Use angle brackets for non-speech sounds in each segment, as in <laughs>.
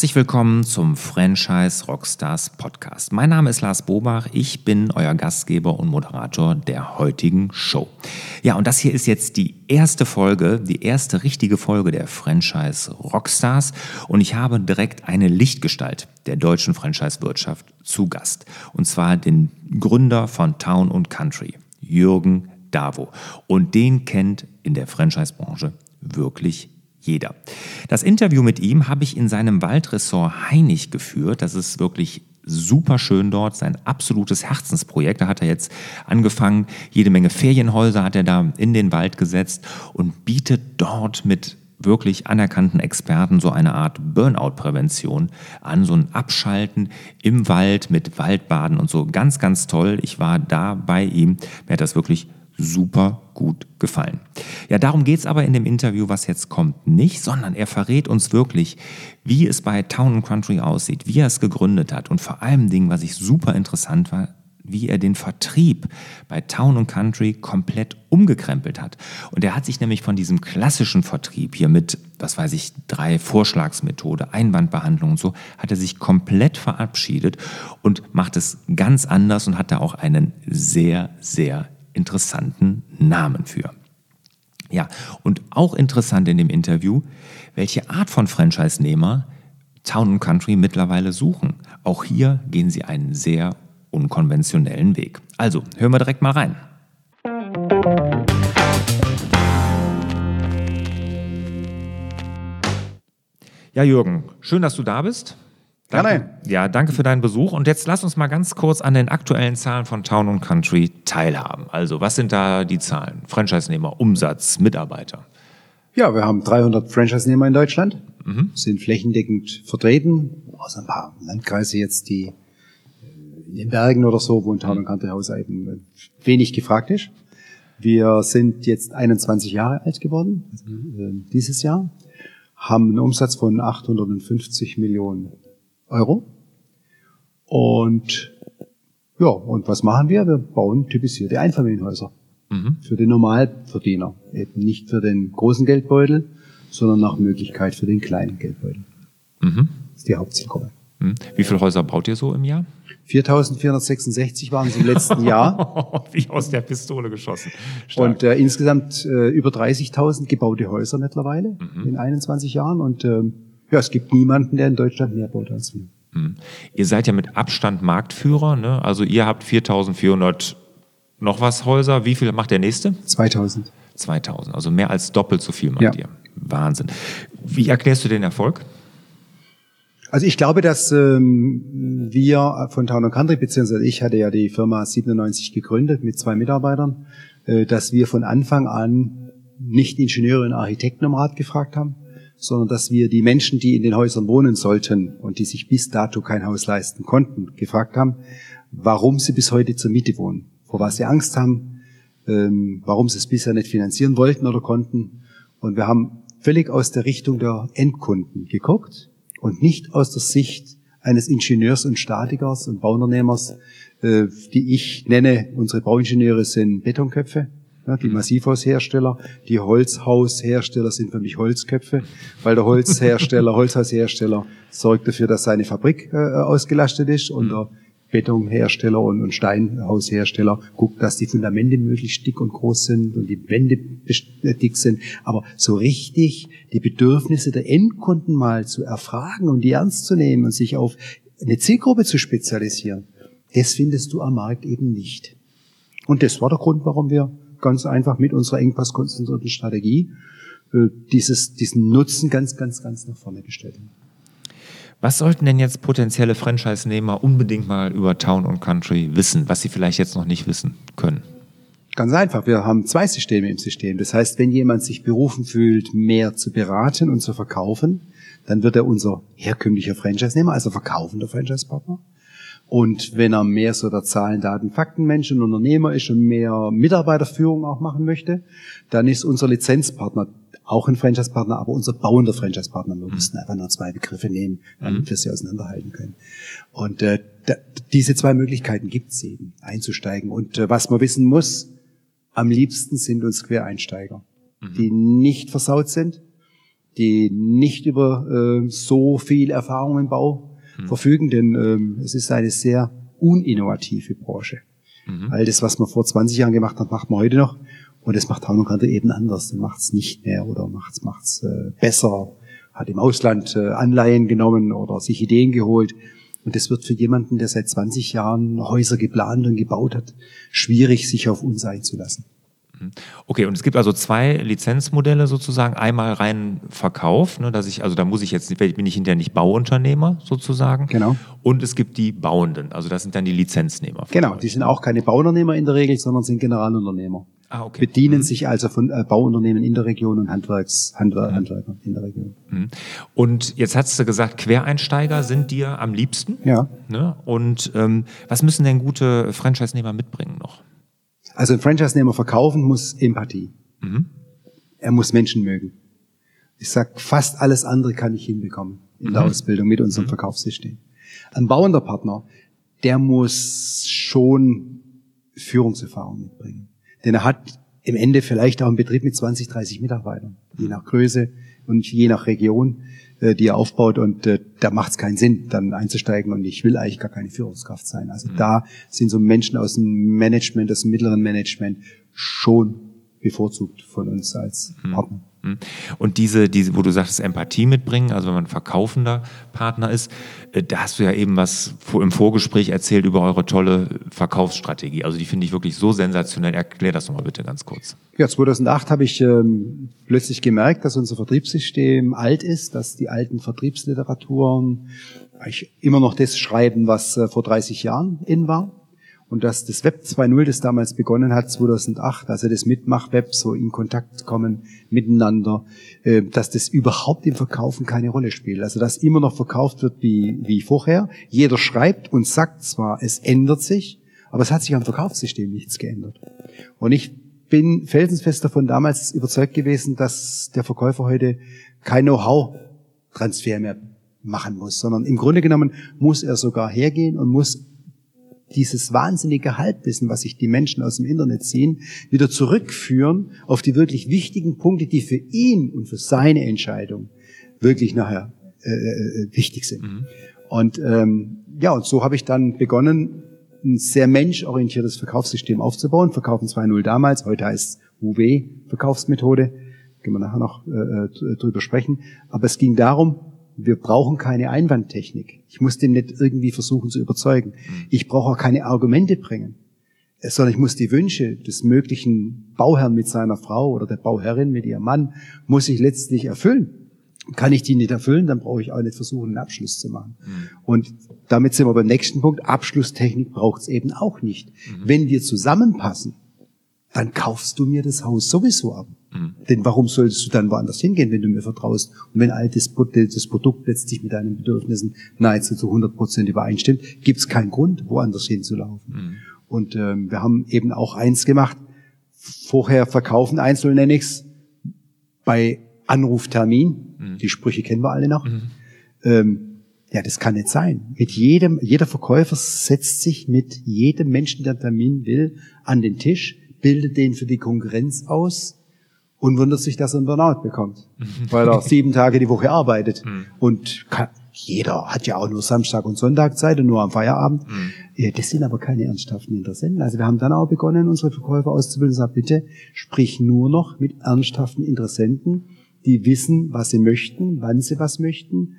Herzlich willkommen zum Franchise Rockstars Podcast. Mein Name ist Lars Bobach, ich bin euer Gastgeber und Moderator der heutigen Show. Ja, und das hier ist jetzt die erste Folge, die erste richtige Folge der Franchise Rockstars und ich habe direkt eine Lichtgestalt der deutschen Franchise-Wirtschaft zu Gast. Und zwar den Gründer von Town und Country, Jürgen Davo. Und den kennt in der Franchise-Branche wirklich jeder. Das Interview mit ihm habe ich in seinem Waldressort Heinig geführt. Das ist wirklich super schön dort, sein absolutes Herzensprojekt. Da hat er jetzt angefangen, jede Menge Ferienhäuser hat er da in den Wald gesetzt und bietet dort mit wirklich anerkannten Experten so eine Art Burnout-Prävention an, so ein Abschalten im Wald mit Waldbaden und so. Ganz, ganz toll. Ich war da bei ihm. Mir hat das wirklich super gut gefallen. Ja, darum geht es aber in dem Interview, was jetzt kommt, nicht, sondern er verrät uns wirklich, wie es bei Town Country aussieht, wie er es gegründet hat und vor allem Dingen, was ich super interessant war, wie er den Vertrieb bei Town Country komplett umgekrempelt hat. Und er hat sich nämlich von diesem klassischen Vertrieb hier mit, was weiß ich, drei Vorschlagsmethode, Einwandbehandlung und so, hat er sich komplett verabschiedet und macht es ganz anders und hat da auch einen sehr, sehr interessanten Namen für. Ja, und auch interessant in dem Interview, welche Art von Franchise-Nehmer Town Country mittlerweile suchen. Auch hier gehen sie einen sehr unkonventionellen Weg. Also, hören wir direkt mal rein. Ja, Jürgen, schön, dass du da bist. Danke, Gerne. Ja, danke für deinen Besuch. Und jetzt lass uns mal ganz kurz an den aktuellen Zahlen von Town und Country teilhaben. Also, was sind da die Zahlen? Franchise-Nehmer, Umsatz, Mitarbeiter. Ja, wir haben 300 Franchise-Nehmer in Deutschland, mhm. sind flächendeckend vertreten, außer ein paar Landkreise jetzt, die äh, in den Bergen oder so, wo ein Town und Country Haus eben wenig gefragt ist. Wir sind jetzt 21 Jahre alt geworden, also, äh, dieses Jahr, haben einen Umsatz von 850 Millionen Euro. Und ja, und was machen wir? Wir bauen typisierte Einfamilienhäuser mhm. für den Normalverdiener. Eben nicht für den großen Geldbeutel, sondern nach Möglichkeit für den kleinen Geldbeutel. Mhm. Das ist die Hauptzielgruppe. Mhm. Wie viele Häuser baut ihr so im Jahr? 4.466 waren es im letzten Jahr. <laughs> Wie aus der Pistole geschossen. Stark. Und äh, insgesamt äh, über 30.000 gebaute Häuser mittlerweile mhm. in 21 Jahren. Und ähm, ja, es gibt niemanden, der in Deutschland mehr baut als wir. Hm. Ihr seid ja mit Abstand Marktführer, ne? Also ihr habt 4400 noch was Häuser. Wie viel macht der nächste? 2000. 2000, also mehr als doppelt so viel macht ja. ihr. Wahnsinn. Wie erklärst du den Erfolg? Also ich glaube, dass ähm, wir von Town Country, beziehungsweise ich hatte ja die Firma 97 gegründet mit zwei Mitarbeitern, äh, dass wir von Anfang an nicht Ingenieure und Architekten um Rat gefragt haben, sondern dass wir die Menschen, die in den Häusern wohnen sollten und die sich bis dato kein Haus leisten konnten, gefragt haben, warum sie bis heute zur Miete wohnen, vor was sie Angst haben, ähm, warum sie es bisher nicht finanzieren wollten oder konnten. Und wir haben völlig aus der Richtung der Endkunden geguckt und nicht aus der Sicht eines Ingenieurs und Statikers und Bauunternehmers, äh, die ich nenne, unsere Bauingenieure sind Betonköpfe die Massivhaushersteller, die Holzhaushersteller sind für mich Holzköpfe, weil der Holzhersteller, <laughs> Holzhaushersteller sorgt dafür, dass seine Fabrik äh, ausgelastet ist und der Betonhersteller und, und Steinhaushersteller guckt, dass die Fundamente möglichst dick und groß sind und die Wände äh, dick sind. Aber so richtig die Bedürfnisse der Endkunden mal zu erfragen und die ernst zu nehmen und sich auf eine Zielgruppe zu spezialisieren, das findest du am Markt eben nicht. Und das war der Grund, warum wir ganz einfach mit unserer engpasskonzentrierten Strategie äh, dieses, diesen Nutzen ganz, ganz, ganz nach vorne gestellt haben. Was sollten denn jetzt potenzielle Franchise-Nehmer unbedingt mal über Town und Country wissen, was sie vielleicht jetzt noch nicht wissen können? Ganz einfach, wir haben zwei Systeme im System. Das heißt, wenn jemand sich berufen fühlt, mehr zu beraten und zu verkaufen, dann wird er unser herkömmlicher Franchise-Nehmer, also verkaufender Franchise-Partner. Und wenn er mehr so der Zahlen, Daten, Faktenmensch und Unternehmer ist und mehr Mitarbeiterführung auch machen möchte, dann ist unser Lizenzpartner auch ein Franchise-Partner, aber unser bauender Franchise-Partner. Wir müssen einfach nur zwei Begriffe nehmen, damit mhm. wir sie auseinanderhalten können. Und äh, da, diese zwei Möglichkeiten gibt es eben, einzusteigen. Und äh, was man wissen muss, am liebsten sind uns Quereinsteiger, mhm. die nicht versaut sind, die nicht über äh, so viel Erfahrung im Bau mhm. verfügen, denn ähm, es ist eine sehr uninnovative Branche. Mhm. All das, was man vor 20 Jahren gemacht hat, macht man heute noch. Und das macht Town Country eben anders. Macht es nicht mehr oder macht es macht's, äh, besser. Hat im Ausland äh, Anleihen genommen oder sich Ideen geholt. Und das wird für jemanden, der seit 20 Jahren Häuser geplant und gebaut hat, schwierig, sich auf uns einzulassen. Mhm. Okay, und es gibt also zwei Lizenzmodelle sozusagen. Einmal rein Verkauf, ne, dass ich, also da muss ich jetzt, bin ich hinterher nicht Bauunternehmer sozusagen. Genau. Und es gibt die Bauenden, also das sind dann die Lizenznehmer. Genau, die sind auch keine Bauunternehmer in der Regel, sondern sind Generalunternehmer. Ah, okay. Bedienen mhm. sich also von äh, Bauunternehmen in der Region und Handwerks, Handwer mhm. Handwerker in der Region. Mhm. Und jetzt hast du gesagt, Quereinsteiger sind dir am liebsten. Ja. Ne? Und ähm, was müssen denn gute Franchise-Nehmer mitbringen noch? Also ein Franchise-Nehmer verkaufen muss Empathie. Mhm. Er muss Menschen mögen. Ich sag, fast alles andere kann ich hinbekommen in der mhm. Ausbildung mit unserem mhm. Verkaufssystem. Ein bauender Partner, der muss schon Führungserfahrung mitbringen. Denn er hat im Ende vielleicht auch einen Betrieb mit 20, 30 Mitarbeitern, je nach Größe und je nach Region. Äh, die er aufbaut und äh, da macht es keinen Sinn, dann einzusteigen und ich will eigentlich gar keine Führungskraft sein. Also mhm. da sind so Menschen aus dem Management, aus dem mittleren Management schon bevorzugt von uns als mhm. Partner. Hm. Und diese, diese, wo du sagst, Empathie mitbringen, also wenn man verkaufender Partner ist, äh, da hast du ja eben was im Vorgespräch erzählt über eure tolle Verkaufsstrategie. Also die finde ich wirklich so sensationell. Erklär das nochmal bitte ganz kurz. Ja, 2008 habe ich ähm, plötzlich gemerkt, dass unser Vertriebssystem alt ist, dass die alten Vertriebsliteraturen eigentlich immer noch das schreiben, was äh, vor 30 Jahren in war und dass das Web 2.0, das damals begonnen hat, 2008, also das Mitmach-Web, so in Kontakt kommen miteinander, äh, dass das überhaupt im Verkaufen keine Rolle spielt. Also dass immer noch verkauft wird wie, wie vorher. Jeder schreibt und sagt zwar, es ändert sich, aber es hat sich am Verkaufssystem nichts geändert. Und ich bin felsensfest davon damals überzeugt gewesen, dass der Verkäufer heute kein Know-how-Transfer mehr machen muss, sondern im Grunde genommen muss er sogar hergehen und muss dieses wahnsinnige Halbwissen, was sich die Menschen aus dem Internet ziehen, wieder zurückführen auf die wirklich wichtigen Punkte, die für ihn und für seine Entscheidung wirklich nachher äh, äh, wichtig sind. Mhm. Und ähm, ja, und so habe ich dann begonnen, ein sehr menschorientiertes Verkaufssystem aufzubauen. Verkaufen 2.0 damals, heute heißt UW Verkaufsmethode. Können wir nachher noch äh, äh drüber sprechen. Aber es ging darum, wir brauchen keine Einwandtechnik. Ich muss den nicht irgendwie versuchen zu überzeugen. Mhm. Ich brauche auch keine Argumente bringen, sondern ich muss die Wünsche des möglichen Bauherrn mit seiner Frau oder der Bauherrin mit ihrem Mann, muss ich letztlich erfüllen. Kann ich die nicht erfüllen, dann brauche ich auch nicht versuchen, einen Abschluss zu machen. Mhm. Und damit sind wir beim nächsten Punkt. Abschlusstechnik braucht es eben auch nicht. Mhm. Wenn wir zusammenpassen, dann kaufst du mir das Haus sowieso ab. Mhm. Denn warum solltest du dann woanders hingehen, wenn du mir vertraust? Und wenn all das, das Produkt letztlich mit deinen Bedürfnissen nahezu zu 100 Prozent übereinstimmt, gibt es keinen Grund, woanders hinzulaufen. Mhm. Und ähm, wir haben eben auch eins gemacht, vorher verkaufen, einzeln nenne ich's, bei Anruftermin, mhm. die Sprüche kennen wir alle noch, mhm. ähm, ja, das kann nicht sein. Mit jedem, jeder Verkäufer setzt sich mit jedem Menschen, der einen Termin will, an den Tisch, bildet den für die Konkurrenz aus, und wundert sich, dass er einen Burnout bekommt, <laughs> weil er sieben Tage die Woche arbeitet. Mhm. Und kann, jeder hat ja auch nur Samstag und Sonntag Zeit und nur am Feierabend. Mhm. Das sind aber keine ernsthaften Interessenten. Also wir haben dann auch begonnen, unsere Verkäufer auszubilden und gesagt, bitte sprich nur noch mit ernsthaften Interessenten, die wissen, was sie möchten, wann sie was möchten,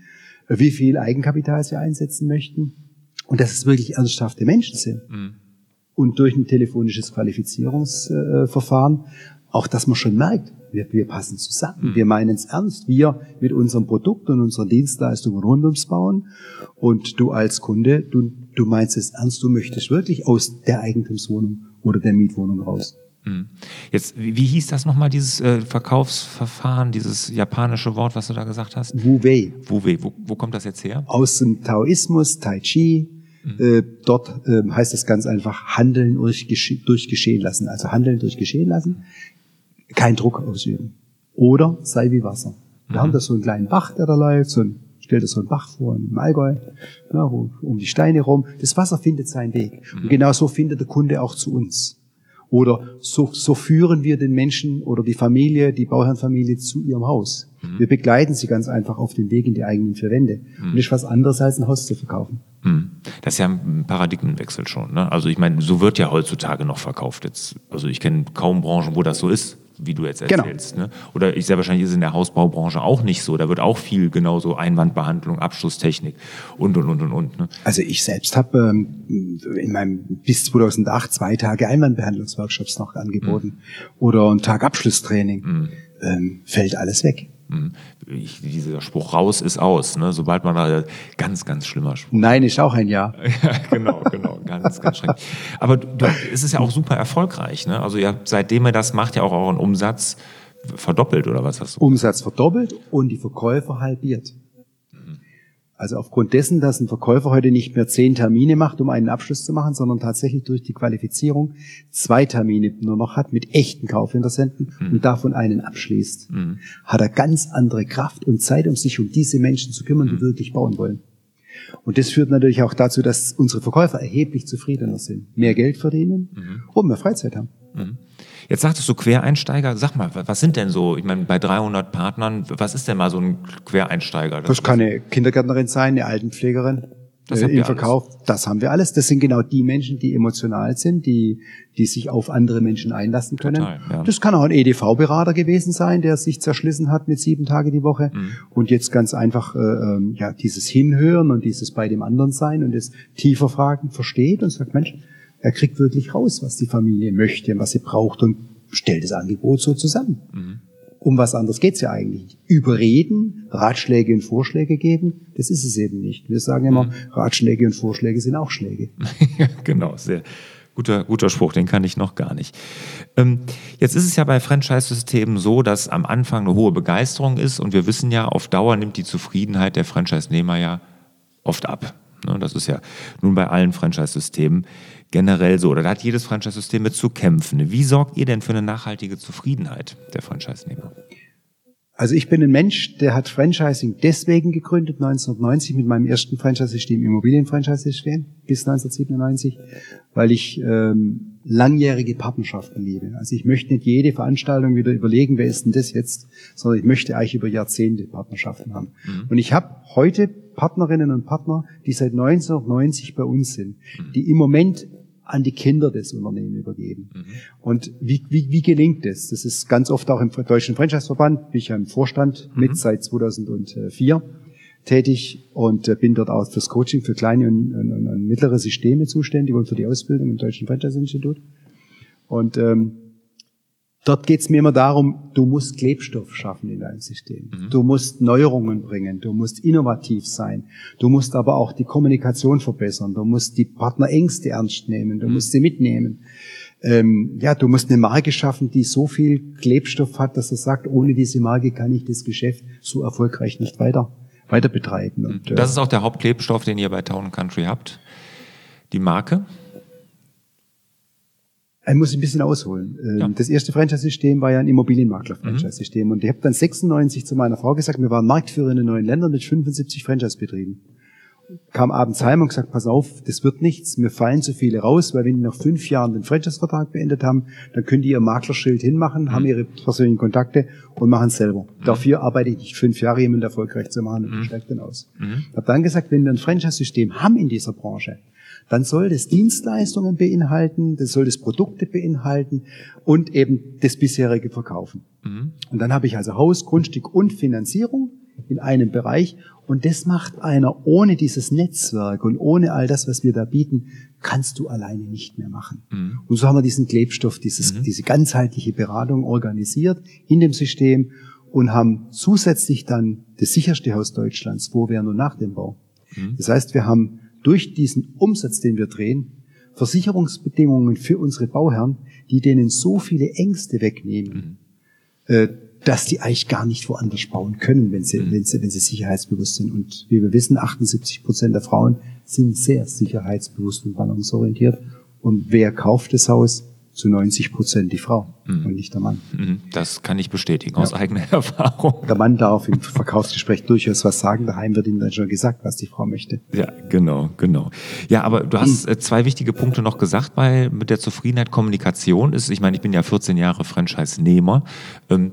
wie viel Eigenkapital sie einsetzen möchten und dass es wirklich ernsthafte Menschen sind. Mhm. Und durch ein telefonisches Qualifizierungsverfahren auch dass man schon merkt, wir, wir passen zusammen, mhm. wir meinen es ernst, wir mit unserem Produkt und unseren Dienstleistungen rund ums Bauen und du als Kunde, du, du meinst es ernst, du möchtest wirklich aus der Eigentumswohnung oder der Mietwohnung raus. Mhm. Jetzt, wie, hieß das nochmal, dieses äh, Verkaufsverfahren, dieses japanische Wort, was du da gesagt hast? Wu-Wei. Wu-Wei. Wo, wo kommt das jetzt her? Aus dem Taoismus, Tai Chi. Mhm. Äh, dort äh, heißt das ganz einfach Handeln durch, durch Geschehen lassen. Also Handeln durch Geschehen lassen kein Druck ausüben. Oder sei wie Wasser. Wir mhm. haben da so einen kleinen Bach, der da läuft, so ein, stell dir so einen Bach vor im Allgäu, ja, um die Steine rum. Das Wasser findet seinen Weg. Mhm. Und genau so findet der Kunde auch zu uns. Oder so, so führen wir den Menschen oder die Familie, die Bauherrenfamilie zu ihrem Haus. Mhm. Wir begleiten sie ganz einfach auf den Weg in die eigenen vier Wände. Mhm. Und das ist was anderes als ein Haus zu verkaufen. Mhm. Das ist ja ein Paradigmenwechsel schon. Ne? Also ich meine, so wird ja heutzutage noch verkauft. Jetzt, also ich kenne kaum Branchen, wo das so ist wie du jetzt genau. erzählst. Genau. Ne? Oder ich sehr wahrscheinlich ist es in der Hausbaubranche auch nicht so. Da wird auch viel genauso Einwandbehandlung, Abschlusstechnik und und und und und. Ne? Also ich selbst habe ähm, in meinem bis 2008 zwei Tage Einwandbehandlungsworkshops noch angeboten mhm. oder einen Tag Abschlusstraining. Mhm. Ähm, fällt alles weg. Mhm. Ich, dieser Spruch raus ist aus, ne? sobald man da ganz, ganz schlimmer Spruch. Nein, ist auch ein Ja. <laughs> ja genau, genau, ganz, ganz schrecklich. Aber du, es ist ja auch super erfolgreich. Ne? Also ja, seitdem er das macht, ja auch euren Umsatz verdoppelt oder was hast du? Umsatz verdoppelt und die Verkäufer halbiert. Also aufgrund dessen, dass ein Verkäufer heute nicht mehr zehn Termine macht, um einen Abschluss zu machen, sondern tatsächlich durch die Qualifizierung zwei Termine nur noch hat mit echten Kaufinteressenten mhm. und davon einen abschließt, mhm. hat er ganz andere Kraft und Zeit, um sich um diese Menschen zu kümmern, die mhm. wirklich bauen wollen. Und das führt natürlich auch dazu, dass unsere Verkäufer erheblich zufriedener sind, mehr Geld verdienen mhm. und mehr Freizeit haben. Mhm. Jetzt sagtest du Quereinsteiger. Sag mal, was sind denn so, ich meine, bei 300 Partnern, was ist denn mal so ein Quereinsteiger? Das, das kann eine Kindergärtnerin sein, eine Altenpflegerin. Das äh, im Verkauf, alles. das haben wir alles. Das sind genau die Menschen, die emotional sind, die, die sich auf andere Menschen einlassen können. Total, ja. Das kann auch ein EDV-Berater gewesen sein, der sich zerschlissen hat mit sieben Tage die Woche mhm. und jetzt ganz einfach äh, ähm, ja dieses Hinhören und dieses bei dem anderen sein und das tiefer Fragen versteht und sagt, Mensch, er kriegt wirklich raus, was die Familie möchte, was sie braucht und stellt das Angebot so zusammen. Mhm. Um was anderes geht's ja eigentlich. Überreden, Ratschläge und Vorschläge geben, das ist es eben nicht. Wir sagen immer, mhm. Ratschläge und Vorschläge sind auch Schläge. <laughs> genau, sehr guter, guter Spruch, den kann ich noch gar nicht. Ähm, jetzt ist es ja bei Franchise-Systemen so, dass am Anfang eine hohe Begeisterung ist und wir wissen ja, auf Dauer nimmt die Zufriedenheit der Franchise-Nehmer ja oft ab. Ne, das ist ja nun bei allen Franchise-Systemen generell so. Oder da hat jedes Franchise-System mit zu kämpfen. Wie sorgt ihr denn für eine nachhaltige Zufriedenheit der Franchise-Nehmer? Also ich bin ein Mensch, der hat Franchising deswegen gegründet, 1990 mit meinem ersten Franchise-System, Immobilien-Franchise-System, bis 1997, weil ich ähm, langjährige Partnerschaften liebe. Also ich möchte nicht jede Veranstaltung wieder überlegen, wer ist denn das jetzt, sondern ich möchte eigentlich über Jahrzehnte Partnerschaften haben. Mhm. Und ich habe heute Partnerinnen und Partner, die seit 1990 bei uns sind, mhm. die im Moment an die Kinder des Unternehmens übergeben. Mhm. Und wie, wie, wie gelingt das? Das ist ganz oft auch im Deutschen Franchise-Verband, bin ich ja im Vorstand mhm. mit seit 2004 tätig und äh, bin dort auch fürs Coaching für kleine und, und, und mittlere Systeme zuständig und für die Ausbildung im Deutschen Franchise-Institut. Und ähm, Dort geht es mir immer darum, du musst Klebstoff schaffen in deinem System. Mhm. Du musst Neuerungen bringen, du musst innovativ sein, du musst aber auch die Kommunikation verbessern, du musst die Partnerängste ernst nehmen, du mhm. musst sie mitnehmen. Ähm, ja, du musst eine Marke schaffen, die so viel Klebstoff hat, dass er sagt, ohne diese Marke kann ich das Geschäft so erfolgreich nicht weiter, weiter betreiben. Und, das äh, ist auch der Hauptklebstoff, den ihr bei Town Country habt, die Marke? Ich muss ein bisschen ausholen. Ähm, ja. Das erste Franchise-System war ja ein Immobilienmakler-Franchise-System. Mhm. Und ich habe dann 96 zu meiner Frau gesagt, wir waren Marktführer in den neuen Ländern mit 75 Franchise-Betrieben. Kam abends heim und gesagt, pass auf, das wird nichts, mir fallen zu viele raus, weil wenn die nach fünf Jahren den Franchise-Vertrag beendet haben, dann können die ihr Maklerschild hinmachen, mhm. haben ihre persönlichen Kontakte und machen es selber. Mhm. Dafür arbeite ich nicht fünf Jahre, jemanden erfolgreich zu machen und mhm. steigt dann aus. Mhm. Habe dann gesagt, wenn wir ein Franchise-System haben in dieser Branche, dann soll das Dienstleistungen beinhalten, das soll das Produkte beinhalten und eben das bisherige Verkaufen. Mhm. Und dann habe ich also Haus, Grundstück und Finanzierung in einem Bereich und das macht einer ohne dieses Netzwerk und ohne all das, was wir da bieten, kannst du alleine nicht mehr machen. Mhm. Und so haben wir diesen Klebstoff, dieses, mhm. diese ganzheitliche Beratung organisiert in dem System und haben zusätzlich dann das sicherste Haus Deutschlands vor während und nach dem Bau. Mhm. Das heißt, wir haben durch diesen Umsatz, den wir drehen, Versicherungsbedingungen für unsere Bauherren, die denen so viele Ängste wegnehmen, mhm. äh, dass die eigentlich gar nicht woanders bauen können, wenn sie, mhm. wenn sie, wenn sie sicherheitsbewusst sind. Und wie wir wissen, 78 Prozent der Frauen sind sehr sicherheitsbewusst und balancorientiert. Und wer kauft das Haus? Zu 90 Prozent die Frau mhm. und nicht der Mann. Mhm. Das kann ich bestätigen ja. aus eigener <laughs> Erfahrung. Der Mann darf im Verkaufsgespräch durchaus was sagen, daheim wird ihm dann schon gesagt, was die Frau möchte. Ja, genau, genau. Ja, aber du hast mhm. zwei wichtige Punkte noch gesagt, weil mit der Zufriedenheit Kommunikation ist, ich meine, ich bin ja 14 Jahre Franchise-Nehmer. Ähm,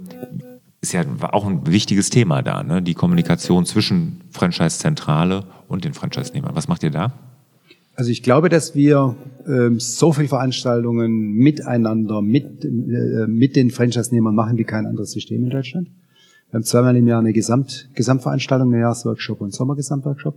ist ja auch ein wichtiges Thema da, ne? die Kommunikation zwischen Franchise-Zentrale und den Franchise-Nehmern. Was macht ihr da? Also ich glaube, dass wir ähm, so viele Veranstaltungen miteinander, mit, äh, mit den Franchise-Nehmern machen wie kein anderes System in Deutschland. Wir haben zweimal im Jahr eine Gesamt, Gesamtveranstaltung, einen Jahresworkshop und Sommergesamtworkshop.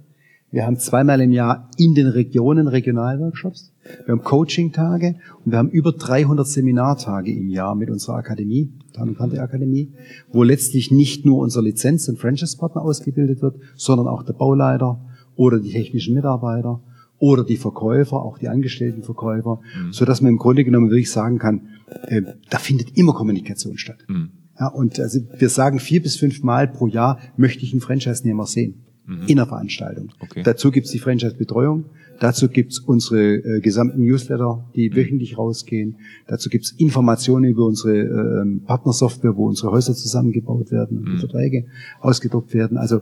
Wir haben zweimal im Jahr in den Regionen Regionalworkshops. Wir haben Coaching-Tage und wir haben über 300 Seminartage im Jahr mit unserer Akademie, Tan Kante Akademie, wo letztlich nicht nur unser Lizenz- und Franchise-Partner ausgebildet wird, sondern auch der Bauleiter oder die technischen Mitarbeiter oder die Verkäufer, auch die angestellten Verkäufer, mhm. so dass man im Grunde genommen wirklich sagen kann, äh, da findet immer Kommunikation statt. Mhm. Ja, und also wir sagen vier bis fünf Mal pro Jahr möchte ich einen Franchise-Nehmer sehen mhm. in der Veranstaltung. Okay. Dazu gibt's die Franchise-Betreuung, dazu gibt's unsere äh, gesamten Newsletter, die mhm. wöchentlich rausgehen, dazu gibt's Informationen über unsere äh, Partnersoftware, wo unsere Häuser zusammengebaut werden und mhm. die Verträge ausgedruckt werden. Also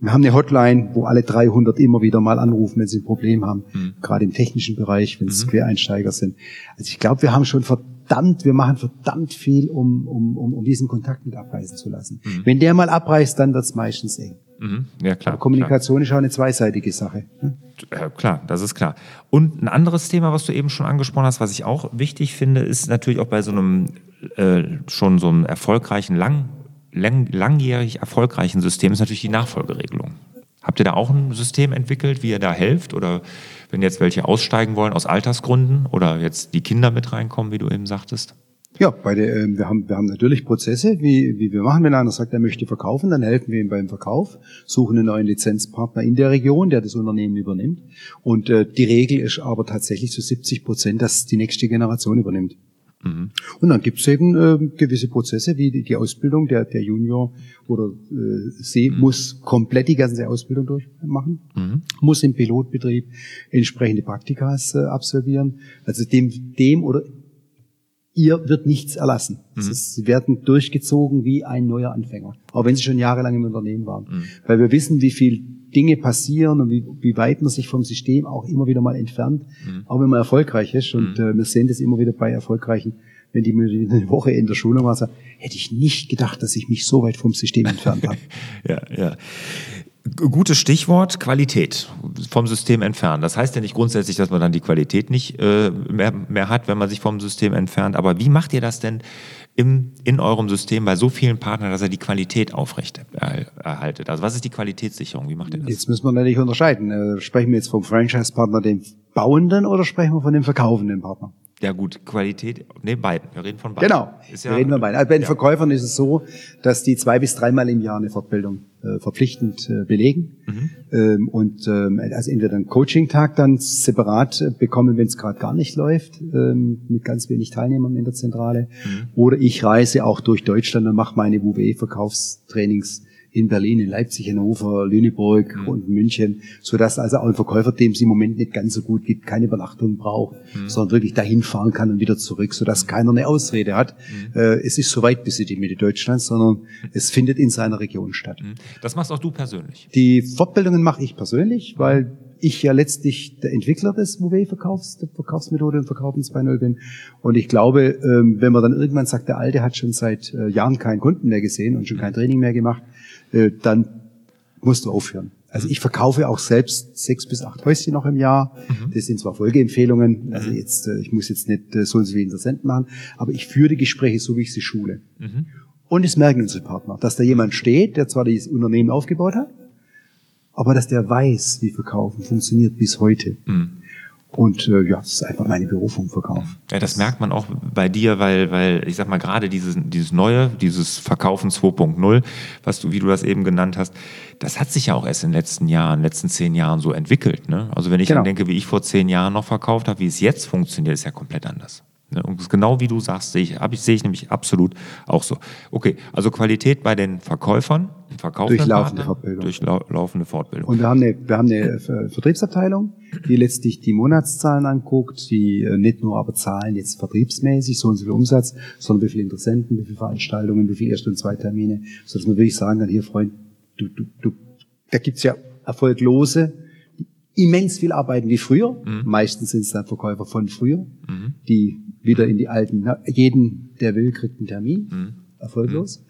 wir haben eine Hotline, wo alle 300 immer wieder mal anrufen, wenn sie ein Problem haben, mhm. gerade im technischen Bereich, wenn es mhm. Quereinsteiger sind. Also ich glaube, wir haben schon verdammt, wir machen verdammt viel, um, um, um, um diesen Kontakt mit abreißen zu lassen. Mhm. Wenn der mal abreißt, dann wird's meistens eng. Mhm. Ja, klar. Aber Kommunikation klar. ist auch eine zweiseitige Sache. Ne? Klar, das ist klar. Und ein anderes Thema, was du eben schon angesprochen hast, was ich auch wichtig finde, ist natürlich auch bei so einem äh, schon so einem erfolgreichen, lang, lang, langjährig erfolgreichen System, ist natürlich die Nachfolgeregelung. Habt ihr da auch ein System entwickelt, wie ihr da helft? Oder wenn jetzt welche aussteigen wollen aus Altersgründen oder jetzt die Kinder mit reinkommen, wie du eben sagtest? Ja, bei der, äh, wir, haben, wir haben natürlich Prozesse, wie, wie wir machen. Wenn einer sagt, er möchte verkaufen, dann helfen wir ihm beim Verkauf, suchen einen neuen Lizenzpartner in der Region, der das Unternehmen übernimmt. Und äh, die Regel ist aber tatsächlich zu 70 Prozent, dass die nächste Generation übernimmt. Mhm. Und dann gibt es eben äh, gewisse Prozesse, wie die, die Ausbildung der, der Junior oder äh, sie mhm. muss komplett die ganze Ausbildung durchmachen, mhm. muss im Pilotbetrieb entsprechende Praktikas äh, absolvieren. Also dem, dem oder ihr wird nichts erlassen. Mhm. Ist, sie werden durchgezogen wie ein neuer Anfänger, auch wenn sie schon jahrelang im Unternehmen waren. Mhm. Weil wir wissen, wie viel Dinge passieren und wie, wie weit man sich vom System auch immer wieder mal entfernt, mhm. auch wenn man erfolgreich ist. Und mhm. äh, wir sehen das immer wieder bei Erfolgreichen, wenn die eine Woche in der Schule waren, sagen, hätte ich nicht gedacht, dass ich mich so weit vom System entfernt habe. <laughs> ja, ja. Gutes Stichwort, Qualität vom System entfernen. Das heißt ja nicht grundsätzlich, dass man dann die Qualität nicht äh, mehr, mehr hat, wenn man sich vom System entfernt. Aber wie macht ihr das denn im, in eurem System bei so vielen Partnern, dass er die Qualität aufrecht erhaltet? Also was ist die Qualitätssicherung? Wie macht ihr das? Jetzt müssen wir natürlich unterscheiden. Äh, sprechen wir jetzt vom Franchise-Partner, dem bauenden, oder sprechen wir von dem verkaufenden Partner? Ja gut, Qualität, ne, beiden. Wir reden von beiden. Genau, ja, wir reden von beiden. Also bei den ja. Verkäufern ist es so, dass die zwei bis dreimal im Jahr eine Fortbildung äh, verpflichtend äh, belegen mhm. ähm, und ähm, also entweder einen Coaching-Tag dann separat äh, bekommen, wenn es gerade gar nicht läuft, ähm, mit ganz wenig Teilnehmern in der Zentrale. Mhm. Oder ich reise auch durch Deutschland und mache meine WWE-Verkaufstrainings in Berlin, in Leipzig, Hannover, Lüneburg mhm. und München, so dass also auch ein Verkäufer, dem es im Moment nicht ganz so gut gibt, keine Übernachtung braucht, mhm. sondern wirklich dahin fahren kann und wieder zurück, so dass mhm. keiner eine Ausrede hat. Mhm. Äh, es ist so weit bis in die Mitte Deutschlands, sondern es findet in seiner Region statt. Mhm. Das machst auch du persönlich? Die Fortbildungen mache ich persönlich, weil ich ja letztlich der Entwickler des WW-Verkaufs, der Verkaufsmethode und Verkaufen 2.0 bin. Und ich glaube, ähm, wenn man dann irgendwann sagt, der Alte hat schon seit äh, Jahren keinen Kunden mehr gesehen und schon kein Training mehr gemacht, äh, dann musst du aufhören. Also mhm. ich verkaufe auch selbst sechs bis acht Häuschen noch im Jahr. Mhm. Das sind zwar Folgeempfehlungen, also mhm. jetzt, äh, ich muss jetzt nicht so und so viel Interessenten machen, aber ich führe die Gespräche so, wie ich sie schule. Mhm. Und es merken unsere Partner, dass da jemand steht, der zwar das Unternehmen aufgebaut hat, aber dass der weiß, wie Verkaufen funktioniert bis heute. Mhm. Und äh, ja, das ist einfach meine Berufung, Verkauf. Ja, das merkt man auch bei dir, weil, weil ich sag mal, gerade dieses, dieses Neue, dieses Verkaufen 2.0, was du, wie du das eben genannt hast, das hat sich ja auch erst in den letzten Jahren, letzten zehn Jahren so entwickelt. Ne? Also wenn ich genau. dann denke, wie ich vor zehn Jahren noch verkauft habe, wie es jetzt funktioniert, ist ja komplett anders. Ne? Und genau wie du sagst, sehe ich, ich, sehe ich nämlich absolut auch so. Okay, also Qualität bei den Verkäufern, Verkaufenden durch laufende Fortbildung. Durch lau laufende Fortbildung. Und wir haben eine, wir haben eine Vertriebsabteilung, die letztlich die Monatszahlen anguckt, die äh, nicht nur aber Zahlen jetzt vertriebsmäßig, so und so viel Umsatz, sondern wie viele Interessenten, wie viele Veranstaltungen, wie viele Erst- und Zweitermine, sodass man wirklich sagen kann, hier Freund, du, du, du, da gibt's ja erfolglose, immens viel arbeiten wie früher. Mhm. Meistens sind es dann Verkäufer von früher, mhm. die wieder in die alten, jeden, der will, kriegt einen Termin, mhm. erfolglos.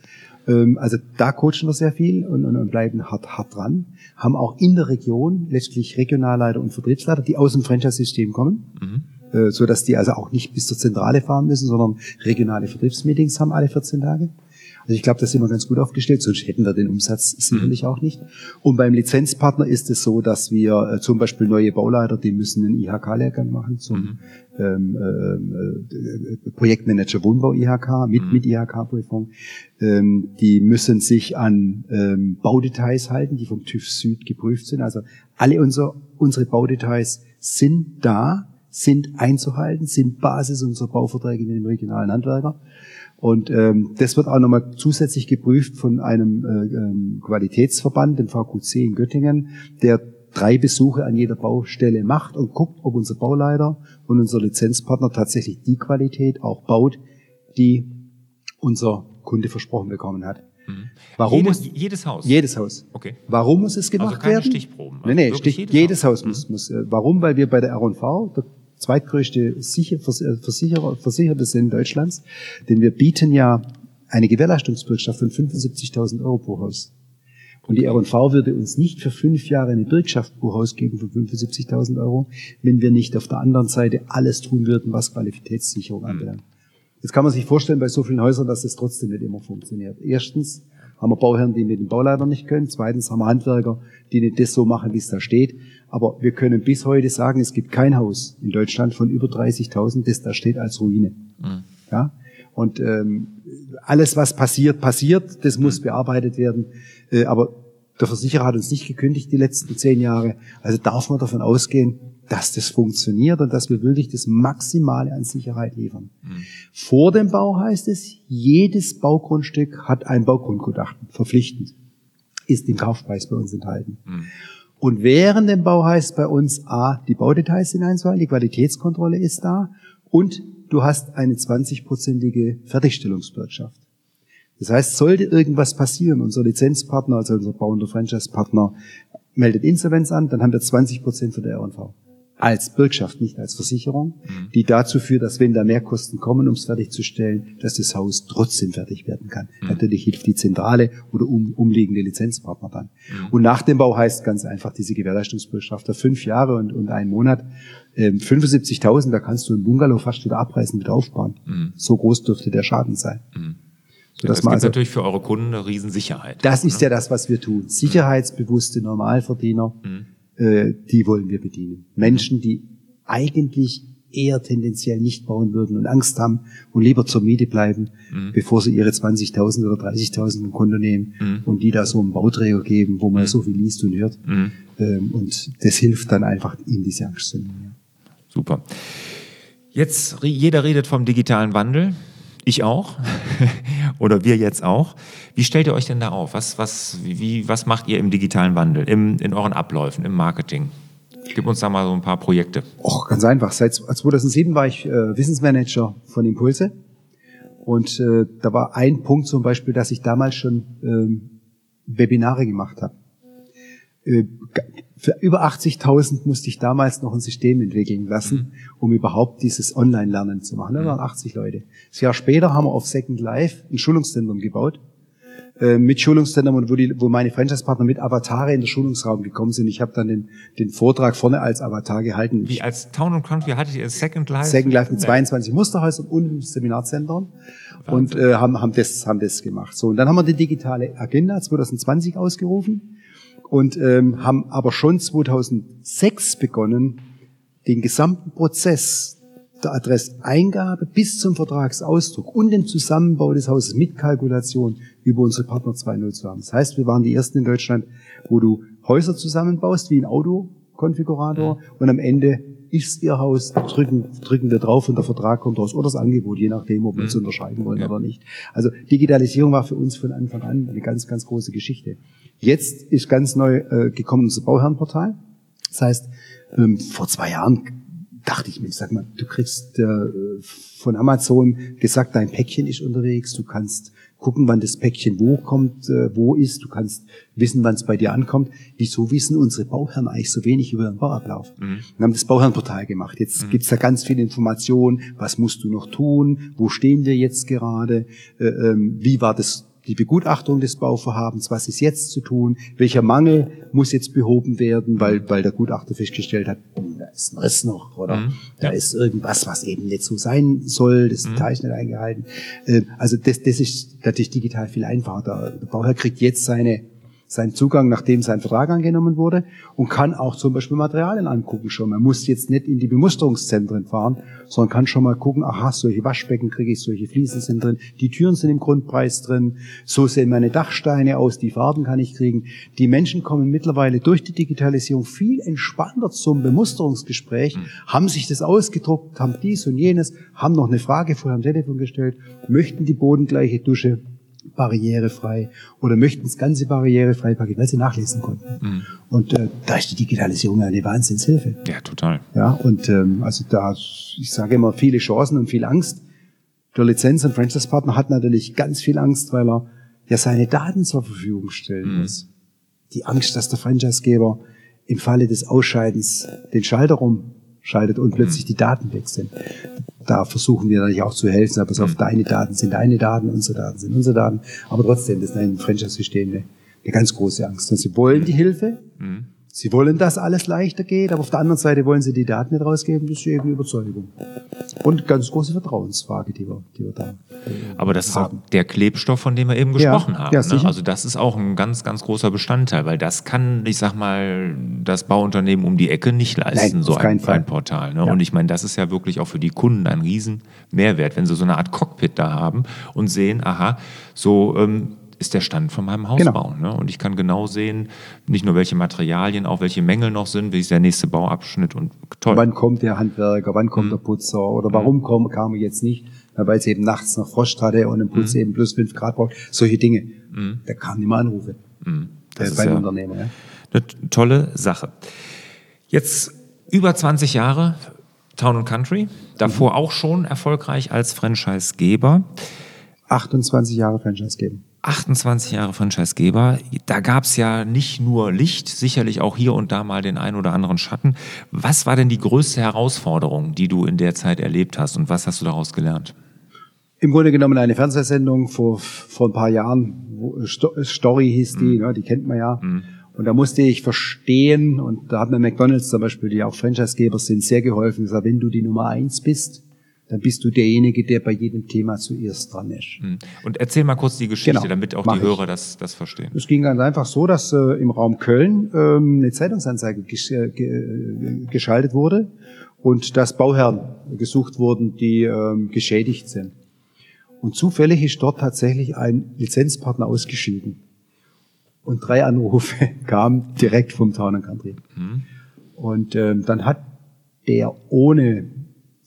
Ähm, also da coachen wir sehr viel und, und, und bleiben hart, hart dran. Haben auch in der Region letztlich Regionalleiter und Vertriebsleiter, die aus dem Franchise-System kommen. Mhm äh, so dass die also auch nicht bis zur Zentrale fahren müssen, sondern regionale Vertriebsmeetings haben alle 14 Tage. Also ich glaube, da sind wir ganz gut aufgestellt, sonst hätten wir den Umsatz sicherlich auch nicht. Und beim Lizenzpartner ist es so, dass wir äh, zum Beispiel neue Bauleiter, die müssen einen IHK-Lehrgang machen zum mhm. ähm, äh, Projektmanager Wohnbau IHK mit, mhm. mit IHK-Prüfung. Ähm, die müssen sich an ähm, Baudetails halten, die vom TÜV Süd geprüft sind. Also alle unser, unsere Baudetails sind da, sind einzuhalten, sind Basis unserer Bauverträge mit dem regionalen Handwerker. Und ähm, das wird auch nochmal zusätzlich geprüft von einem äh, ähm, Qualitätsverband, dem VQC in Göttingen, der drei Besuche an jeder Baustelle macht und guckt, ob unser Bauleiter und unser Lizenzpartner tatsächlich die Qualität auch baut, die unser Kunde versprochen bekommen hat. Mhm. Warum jedes, muss, jedes Haus? Jedes Haus. Okay. Warum muss es gemacht also keine werden? Stichproben. Also nee, nee, Stich, jedes, jedes Haus, Haus mhm. muss, muss. Äh, warum? Weil wir bei der R&V, der zweitgrößte Sicher Versicherer, Versicherte sind Deutschlands, denn wir bieten ja eine Gewährleistungsbürgschaft von 75.000 Euro pro Haus. Und die R&V würde uns nicht für fünf Jahre eine Bürgschaft pro Haus geben von 75.000 Euro, wenn wir nicht auf der anderen Seite alles tun würden, was Qualitätssicherung mhm. anbelangt. Jetzt kann man sich vorstellen bei so vielen Häusern, dass es trotzdem nicht immer funktioniert. Erstens haben wir Bauherren, die mit dem Bauleiter nicht können. Zweitens haben wir Handwerker, die nicht das so machen, wie es da steht. Aber wir können bis heute sagen, es gibt kein Haus in Deutschland von über 30.000, das da steht als Ruine. Mhm. Ja? Und ähm, alles, was passiert, passiert. Das muss mhm. bearbeitet werden. Äh, aber der Versicherer hat uns nicht gekündigt die letzten zehn Jahre. Also darf man davon ausgehen, dass das funktioniert und dass wir wirklich das Maximale an Sicherheit liefern. Mhm. Vor dem Bau heißt es, jedes Baugrundstück hat ein Baugrundgutachten, verpflichtend, ist im Kaufpreis bei uns enthalten. Mhm. Und während dem Bau heißt bei uns A, die Baudetails sind einzuhalten, die Qualitätskontrolle ist da und du hast eine 20-prozentige Fertigstellungswirtschaft. Das heißt, sollte irgendwas passieren, unser Lizenzpartner, also unser bauender Franchise-Partner, meldet Insolvenz an, dann haben wir 20 Prozent von der R&V als Bürgschaft, nicht als Versicherung, mhm. die dazu führt, dass wenn da Mehrkosten kommen, um es fertigzustellen, dass das Haus trotzdem fertig werden kann. Mhm. Natürlich hilft die zentrale oder um, umliegende Lizenzpartner dann. Mhm. Und nach dem Bau heißt ganz einfach diese Gewährleistungsbürgschaft, da fünf Jahre und, und ein Monat, äh, 75.000, da kannst du ein Bungalow fast wieder abreißen, wieder aufbauen. So groß dürfte der Schaden sein. Ja, das gibt also, natürlich für eure Kunden eine Riesensicherheit. Das ist ne? ja das, was wir tun. Sicherheitsbewusste Normalverdiener, äh, die wollen wir bedienen. Menschen, die eigentlich eher tendenziell nicht bauen würden und Angst haben und lieber zur Miete bleiben, mhm. bevor sie ihre 20.000 oder 30.000 im Konto nehmen mhm. und die da so einen Bauträger geben, wo man mhm. so viel liest und hört. Mhm. Ähm, und das hilft dann einfach, ihnen diese Angst zu nehmen. Super. Jetzt, jeder redet vom digitalen Wandel. Ich auch. <laughs> Oder wir jetzt auch. Wie stellt ihr euch denn da auf? Was, was, wie, was macht ihr im digitalen Wandel, im, in euren Abläufen, im Marketing? Gib uns da mal so ein paar Projekte. Och, ganz einfach. Seit 2007 war ich äh, Wissensmanager von Impulse. Und äh, da war ein Punkt zum Beispiel, dass ich damals schon ähm, Webinare gemacht habe. Äh, für über 80.000 musste ich damals noch ein System entwickeln lassen, mhm. um überhaupt dieses Online-Lernen zu machen. Da waren 80 mhm. Leute. Das Jahr später haben wir auf Second Life ein Schulungszentrum gebaut. Äh, mit Schulungszentrum, wo, die, wo meine Franchise-Partner mit Avatare in den Schulungsraum gekommen sind. Ich habe dann den, den Vortrag vorne als Avatar gehalten. Wie als Town and Country hattet ihr Second Life? Second Life mit 22 Musterhäusern und Seminarzentren und äh, haben, haben, das, haben das gemacht. So, und dann haben wir die digitale Agenda 2020 ausgerufen und ähm, haben aber schon 2006 begonnen, den gesamten Prozess der Adresseingabe bis zum Vertragsausdruck und den Zusammenbau des Hauses mit Kalkulation über unsere Partner 2.0 zu haben. Das heißt, wir waren die ersten in Deutschland, wo du Häuser zusammenbaust wie ein Autokonfigurator und am Ende ist ihr Haus, drücken, drücken wir drauf und der Vertrag kommt raus oder das Angebot, je nachdem, ob wir uns mhm. unterscheiden wollen ja. oder nicht. Also Digitalisierung war für uns von Anfang an eine ganz, ganz große Geschichte. Jetzt ist ganz neu äh, gekommen unser Bauherrenportal. Das heißt, ähm, vor zwei Jahren dachte ich mir, sag mal, du kriegst äh, von Amazon gesagt, dein Päckchen ist unterwegs, du kannst gucken, wann das Päckchen wo kommt, äh, wo ist, du kannst wissen, wann es bei dir ankommt. Wieso wissen unsere Bauherren eigentlich so wenig über den Bauablauf? Mhm. Wir haben das Bauherrenportal gemacht. Jetzt mhm. gibt's da ganz viele Informationen, was musst du noch tun, wo stehen wir jetzt gerade, äh, ähm, wie war das die Begutachtung des Bauvorhabens, was ist jetzt zu tun, welcher Mangel muss jetzt behoben werden, weil, weil der Gutachter festgestellt hat, hm, da ist ein Riss noch oder mhm. da ist irgendwas, was eben nicht so sein soll, das mhm. Detail ist nicht eingehalten. Äh, also das, das ist natürlich digital viel einfacher. Der Bauherr kriegt jetzt seine seinen Zugang, nachdem sein Vertrag angenommen wurde und kann auch zum Beispiel Materialien angucken schon. Man muss jetzt nicht in die Bemusterungszentren fahren, sondern kann schon mal gucken, aha, solche Waschbecken kriege ich, solche Fliesen sind drin, die Türen sind im Grundpreis drin, so sehen meine Dachsteine aus, die Farben kann ich kriegen. Die Menschen kommen mittlerweile durch die Digitalisierung viel entspannter zum Bemusterungsgespräch, mhm. haben sich das ausgedruckt, haben dies und jenes, haben noch eine Frage vorher am Telefon gestellt, möchten die bodengleiche Dusche, barrierefrei oder möchten das Ganze barrierefrei packen, weil sie nachlesen konnten. Mhm. Und äh, da ist die Digitalisierung eine Wahnsinnshilfe. Ja, total. Ja, und ähm, also da, ich sage immer, viele Chancen und viel Angst. Der Lizenz- und Franchise-Partner hat natürlich ganz viel Angst, weil er ja seine Daten zur Verfügung stellen mhm. muss. Die Angst, dass der Franchisegeber im Falle des Ausscheidens den Schalter umschaltet und plötzlich mhm. die Daten weg sind da versuchen wir natürlich auch zu helfen. Aber auf, mhm. deine Daten sind deine Daten, unsere Daten sind unsere Daten. Aber trotzdem, das ist ein Franchise-System eine, eine ganz große Angst. Und sie wollen die Hilfe. Mhm. Sie wollen, dass alles leichter geht, aber auf der anderen Seite wollen sie die Daten nicht rausgeben, das ist eben Überzeugung. Und ganz große Vertrauensfrage, die wir, die wir da äh, Aber das haben. ist auch der Klebstoff, von dem wir eben gesprochen ja, haben. Ja, ne? Also das ist auch ein ganz, ganz großer Bestandteil, weil das kann, ich sag mal, das Bauunternehmen um die Ecke nicht leisten, Nein, so ein, ein, Portal. Ne? Ja. Und ich meine, das ist ja wirklich auch für die Kunden ein Riesenmehrwert, wenn sie so eine Art Cockpit da haben und sehen, aha, so ähm, ist der Stand von meinem Hausbau. Genau. Ne? Und ich kann genau sehen, nicht nur welche Materialien, auch welche Mängel noch sind, wie ist der nächste Bauabschnitt und toll. Wann kommt der Handwerker, wann kommt mhm. der Putzer oder warum mhm. kam, er jetzt nicht? Weil es eben nachts noch Frost hatte und ein Putz mhm. eben plus fünf Grad braucht. Solche Dinge. Mhm. Da kamen immer Anrufe. Mhm. Das äh, beim ja Unternehmer. Ja. Eine tolle Sache. Jetzt über 20 Jahre Town Country, davor mhm. auch schon erfolgreich als Franchisegeber. 28 Jahre Franchisegeber. 28 Jahre Franchisegeber. Da gab es ja nicht nur Licht, sicherlich auch hier und da mal den einen oder anderen Schatten. Was war denn die größte Herausforderung, die du in der Zeit erlebt hast und was hast du daraus gelernt? Im Grunde genommen eine Fernsehsendung vor, vor ein paar Jahren, Story hieß die, mhm. ne, die kennt man ja. Mhm. Und da musste ich verstehen, und da hat mir McDonalds zum Beispiel, die auch Franchisegeber sind, sehr geholfen, gesagt, wenn du die Nummer eins bist, dann bist du derjenige, der bei jedem Thema zuerst dran ist. Hm. Und erzähl mal kurz die Geschichte, genau, damit auch die Hörer das, das verstehen. Es ging ganz einfach so, dass äh, im Raum Köln ähm, eine Zeitungsanzeige gesch äh, ge geschaltet wurde und dass Bauherren gesucht wurden, die ähm, geschädigt sind. Und zufällig ist dort tatsächlich ein Lizenzpartner ausgeschieden. Und drei Anrufe <laughs> kamen direkt vom Town Country. Mhm. Und ähm, dann hat der ohne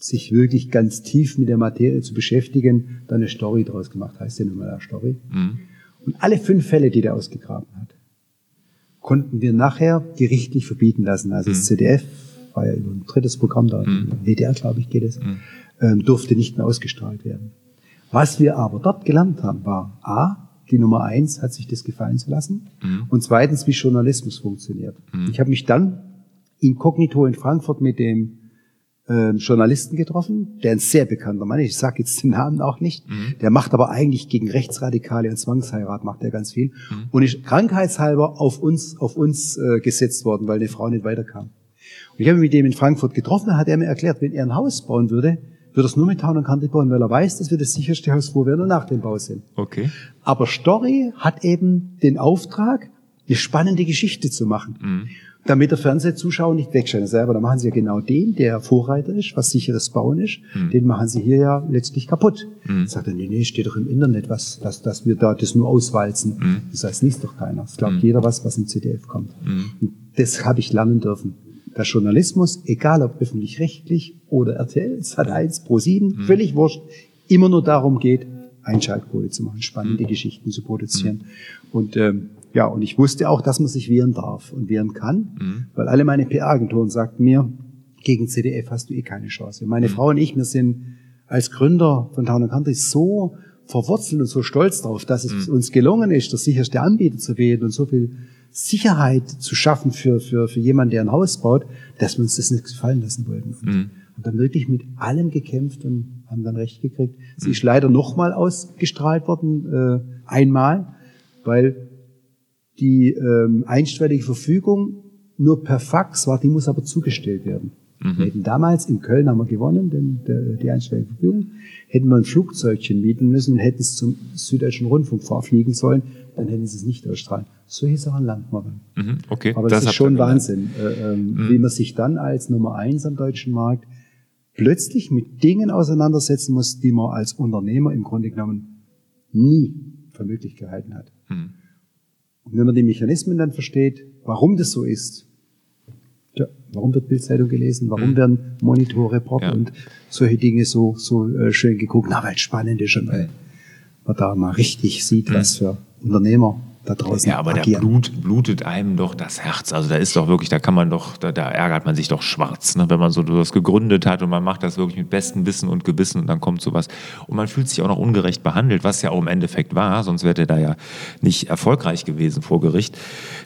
sich wirklich ganz tief mit der Materie zu beschäftigen, da eine Story draus gemacht, heißt ja nun mal eine Story. Mhm. Und alle fünf Fälle, die der ausgegraben hat, konnten wir nachher gerichtlich verbieten lassen. Also mhm. das CDF war ja über ein drittes Programm da, mhm. WDR, glaube ich, geht es, mhm. ähm, durfte nicht mehr ausgestrahlt werden. Was wir aber dort gelernt haben, war A, die Nummer eins hat sich das gefallen zu lassen mhm. und zweitens, wie Journalismus funktioniert. Mhm. Ich habe mich dann inkognito in Frankfurt mit dem äh, Journalisten getroffen, der ein sehr bekannter Mann ist, ich sage jetzt den Namen auch nicht, mhm. der macht aber eigentlich gegen Rechtsradikale und Zwangsheirat macht er ganz viel mhm. und ist krankheitshalber auf uns, auf uns äh, gesetzt worden, weil eine Frau nicht weiterkam. Und ich habe mich mit dem in Frankfurt getroffen, hat er mir erklärt, wenn er ein Haus bauen würde, würde es nur mit Town und Country bauen, weil er weiß, dass wir das sicherste Haus vor werden und nach dem Bau sind. Okay. Aber Story hat eben den Auftrag, eine spannende Geschichte zu machen. Mhm damit der Fernsehzuschauer nicht wegschaltet selber. Da machen sie ja genau den, der Vorreiter ist, was sicheres Bauen ist, mhm. den machen sie hier ja letztlich kaputt. Mhm. Sagt er, nee, nee, steht doch im Internet, was, dass, dass wir da das nur auswalzen. Mhm. Das heißt, liest doch keiner. Das glaubt mhm. jeder was, was im CDF kommt. Und das habe ich lernen dürfen. Der Journalismus, egal ob öffentlich-rechtlich oder RTL, es hat eins pro sieben, mhm. völlig wurscht, immer nur darum geht, Einschaltquote zu machen, spannende Geschichten zu produzieren. Und ähm, ja, und ich wusste auch, dass man sich wehren darf und wehren kann, mhm. weil alle meine PR-Agenturen sagten mir, gegen CDF hast du eh keine Chance. Meine mhm. Frau und ich, wir sind als Gründer von Town Country so verwurzelt und so stolz darauf, dass es mhm. uns gelungen ist, der sicherste Anbieter zu werden und so viel Sicherheit zu schaffen für, für, für jemanden, der ein Haus baut, dass wir uns das nicht gefallen lassen wollten. Und mhm. haben dann wirklich mit allem gekämpft und haben dann recht gekriegt. Sie mhm. ist leider nochmal ausgestrahlt worden, äh, Einmal, weil die ähm, einstweilige Verfügung nur per Fax war, die muss aber zugestellt werden. Mhm. Wir hätten damals in Köln haben wir gewonnen, denn der, die einstweilige Verfügung, hätten wir ein Flugzeugchen mieten müssen, hätten es zum Süddeutschen Rundfunk vorfliegen sollen, dann hätten sie es nicht ausstrahlen. Solche Sachen lernt man dann. Mhm, okay. Aber das, das ist schon Wahnsinn, äh, ähm, mhm. wie man sich dann als Nummer eins am deutschen Markt plötzlich mit Dingen auseinandersetzen muss, die man als Unternehmer im Grunde genommen nie für möglich gehalten hat. Mhm. Und wenn man die Mechanismen dann versteht, warum das so ist, ja, warum wird Bildzeitung gelesen, warum mhm. werden Monitor, Report ja. und solche Dinge so, so äh, schön geguckt, na, weil es spannend ist und weil man da mal richtig sieht, mhm. was für Unternehmer da draußen. Ja, aber agieren. da Blut, blutet einem doch das Herz. Also da ist doch wirklich, da kann man doch, da, da ärgert man sich doch schwarz, ne? wenn man so was gegründet hat und man macht das wirklich mit bestem Wissen und Gewissen und dann kommt sowas. Und man fühlt sich auch noch ungerecht behandelt, was ja auch im Endeffekt war, sonst wäre der da ja nicht erfolgreich gewesen vor Gericht.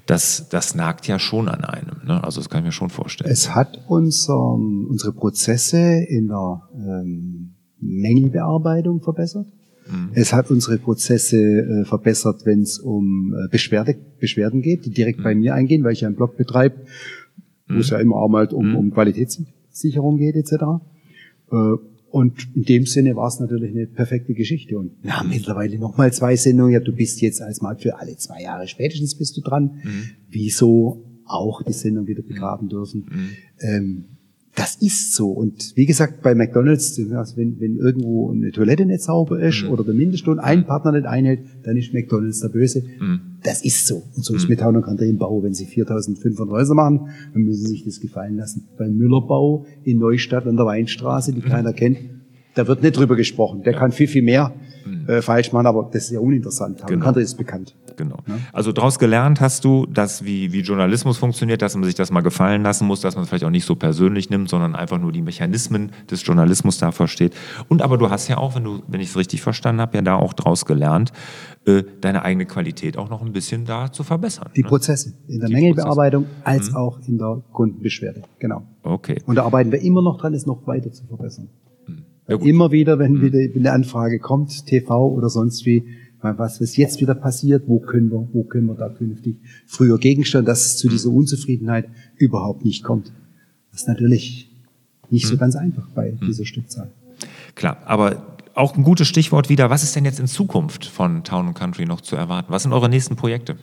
Das, das nagt ja schon an einem. Ne? Also das kann ich mir schon vorstellen. Es hat unser, unsere Prozesse in der ähm, Mängelbearbeitung verbessert. Mhm. Es hat unsere Prozesse äh, verbessert, wenn es um äh, Beschwerde, Beschwerden geht, die direkt mhm. bei mir eingehen, weil ich ja einen Blog betreibe, wo es mhm. ja immer auch mal um, mhm. um Qualitätssicherung geht etc. Äh, und in dem Sinne war es natürlich eine perfekte Geschichte. Und wir haben mittlerweile nochmal zwei Sendungen. Ja, du bist jetzt als Markt für alle zwei Jahre spätestens bist du dran. Mhm. Wieso auch die Sendung wieder begraben dürfen? Mhm. Ähm, das ist so. Und wie gesagt, bei McDonalds, also wenn, wenn irgendwo eine Toilette nicht sauber ist mhm. oder der Mindestlohn ein Partner nicht einhält, dann ist McDonalds der Böse. Mhm. Das ist so. Und so ist mhm. mit Town und im Bau. Wenn sie 4.500 Häuser machen, dann müssen sie sich das gefallen lassen. Beim Müllerbau in Neustadt an der Weinstraße, die mhm. keiner kennt, da wird nicht drüber gesprochen. Der ja. kann viel, viel mehr mhm. äh, falsch machen, aber das ist ja uninteressant. Genau. Country ist bekannt. Genau. Ja? Also daraus gelernt hast du, dass wie, wie Journalismus funktioniert, dass man sich das mal gefallen lassen muss, dass man es vielleicht auch nicht so persönlich nimmt, sondern einfach nur die Mechanismen des Journalismus da versteht. Und aber du hast ja auch, wenn du, wenn ich es richtig verstanden habe, ja da auch daraus gelernt, äh, deine eigene Qualität auch noch ein bisschen da zu verbessern. Die ne? Prozesse in der die Mängelbearbeitung Prozesse. als mhm. auch in der Kundenbeschwerde. Genau. Okay. Und da arbeiten wir immer noch dran, es noch weiter zu verbessern. Ja, immer wieder, wenn mhm. wieder eine Anfrage kommt, TV oder sonst wie, was ist jetzt wieder passiert, wo können wir, wo können wir da künftig früher gegensteuern, dass es zu dieser Unzufriedenheit überhaupt nicht kommt. Das ist natürlich nicht so hm. ganz einfach bei hm. dieser Stückzahl. Klar, aber auch ein gutes Stichwort wieder. Was ist denn jetzt in Zukunft von Town Country noch zu erwarten? Was sind eure nächsten Projekte?